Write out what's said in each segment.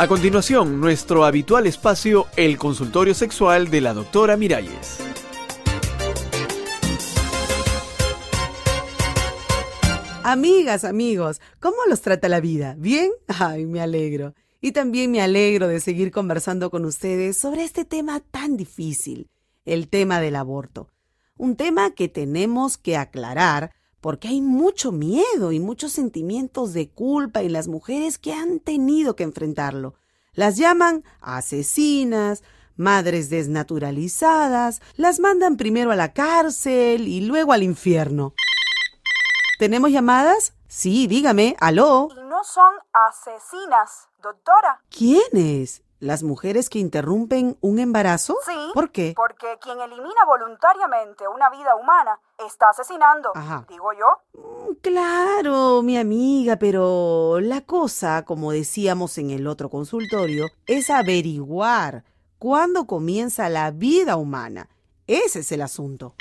A continuación, nuestro habitual espacio, el consultorio sexual de la doctora Miralles. Amigas, amigos, ¿cómo los trata la vida? ¿Bien? Ay, me alegro. Y también me alegro de seguir conversando con ustedes sobre este tema tan difícil, el tema del aborto. Un tema que tenemos que aclarar porque hay mucho miedo y muchos sentimientos de culpa en las mujeres que han tenido que enfrentarlo. Las llaman asesinas, madres desnaturalizadas, las mandan primero a la cárcel y luego al infierno. ¿Tenemos llamadas? Sí, dígame, aló. No son asesinas, doctora. ¿Quiénes? ¿Las mujeres que interrumpen un embarazo? Sí. ¿Por qué? Porque quien elimina voluntariamente una vida humana está asesinando. Ajá. Digo yo. Mm, Claro, mi amiga, pero la cosa, como decíamos en el otro consultorio, es averiguar cuándo comienza la vida humana. Ese es el asunto.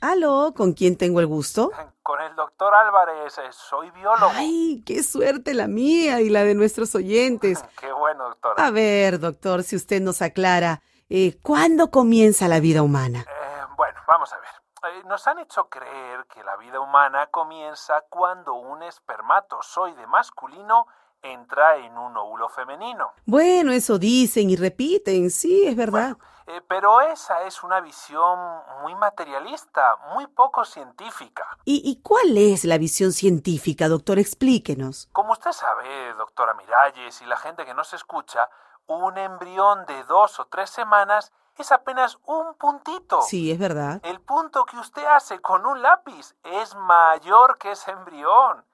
Aló, ¿con quién tengo el gusto? Con el doctor Álvarez, eh, soy biólogo. Ay, qué suerte la mía y la de nuestros oyentes. Qué bueno, doctora. A ver, doctor, si usted nos aclara, eh, ¿cuándo comienza la vida humana? Eh, bueno, vamos a ver. Eh, nos han hecho creer que la vida humana comienza cuando un espermatozoide masculino entra en un óvulo femenino. Bueno, eso dicen y repiten, sí, es verdad. Eh, pero esa es una visión muy materialista, muy poco científica. ¿Y, y cuál es la visión científica, doctor? Explíquenos. Como usted sabe, doctora Miralles y la gente que nos escucha, un embrión de dos o tres semanas es apenas un puntito. Sí, es verdad. El punto que usted hace con un lápiz es mayor que ese embrión.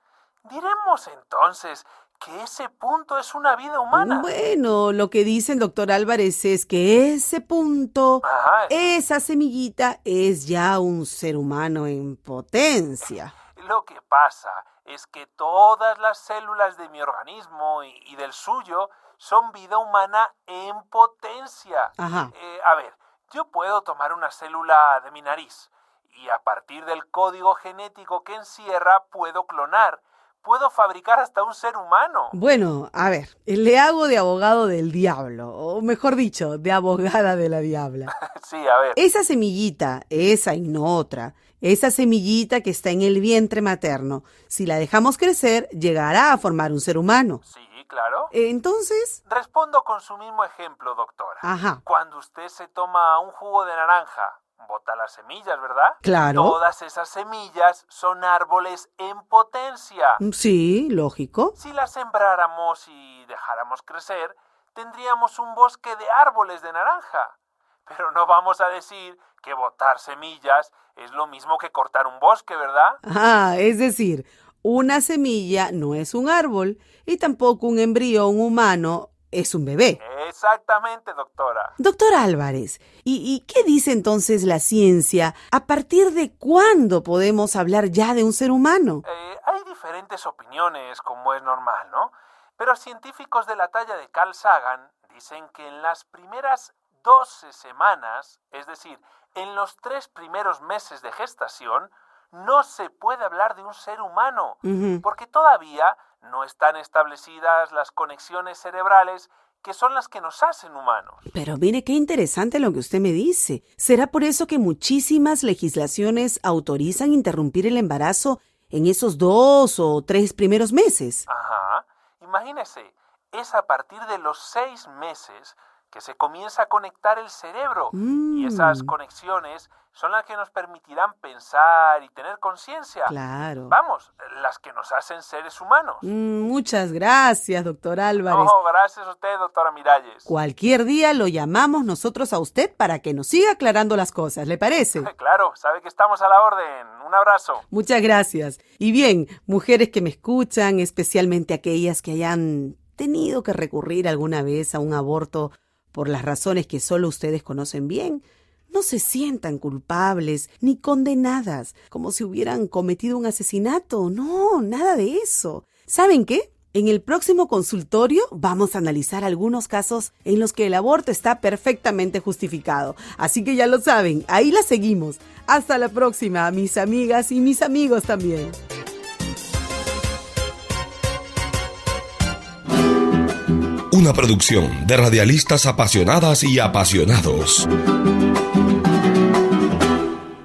Diremos entonces que ese punto es una vida humana. Bueno, lo que dice el doctor Álvarez es que ese punto, Ajá. esa semillita, es ya un ser humano en potencia. Lo que pasa es que todas las células de mi organismo y, y del suyo son vida humana en potencia. Ajá. Eh, a ver, yo puedo tomar una célula de mi nariz y a partir del código genético que encierra puedo clonar. Puedo fabricar hasta un ser humano. Bueno, a ver, le hago de abogado del diablo, o mejor dicho, de abogada de la diabla. Sí, a ver. Esa semillita, esa y no otra, esa semillita que está en el vientre materno, si la dejamos crecer, llegará a formar un ser humano. Sí, claro. Entonces, Respondo con su mismo ejemplo, doctora. ajá, Cuando usted se toma un jugo de naranja, bota las semillas, ¿verdad? Claro. Todas esas semillas son árboles en potencia. sí, lógico. Si las sembráramos y dejáramos crecer, tendríamos un bosque de árboles de naranja. Pero no vamos a decir que botar semillas es lo mismo que cortar un bosque, ¿verdad? Ah, es decir, una semilla no es un árbol y tampoco un embrión humano es un bebé. Exactamente, doctora. Doctor Álvarez, ¿y, y qué dice entonces la ciencia? ¿A partir de cuándo podemos hablar ya de un ser humano? Eh, hay diferentes opiniones, como es normal, ¿no? Pero científicos de la talla de Carl Sagan dicen que en las primeras 12 semanas, es decir, en los tres primeros meses de gestación, no se puede hablar de un ser humano, porque todavía no están establecidas las conexiones cerebrales que son las que nos hacen humanos. Pero mire qué interesante lo que usted me dice. ¿Será por eso que muchísimas legislaciones autorizan interrumpir el embarazo en esos dos o tres primeros meses? Ajá. Imagínese, es a partir de los seis meses que se comienza a conectar el cerebro. Y esas Mm. conexiones son las que nos permitirán pensar y tener conciencia. Claro. Vamos, las que nos hacen seres humanos. Mm, muchas gracias, doctor Álvarez. No, gracias a usted, doctora Miralles. Cualquier día lo llamamos nosotros a usted para que nos siga aclarando las cosas, ¿le parece? Claro, sabe que estamos a la orden. Un abrazo. Muchas gracias. Y bien, mujeres que me escuchan, especialmente aquellas que hayan tenido que recurrir alguna vez a un aborto por las razones que solo ustedes conocen bien, no se sientan culpables ni condenadas, como si hubieran cometido un asesinato. No, nada de eso. ¿Saben qué? En el próximo consultorio vamos a analizar algunos casos en los que el aborto está perfectamente justificado. Así que ya lo saben, ahí la seguimos. Hasta la próxima, mis amigas y mis amigos también. Una producción de radialistas apasionadas y apasionados.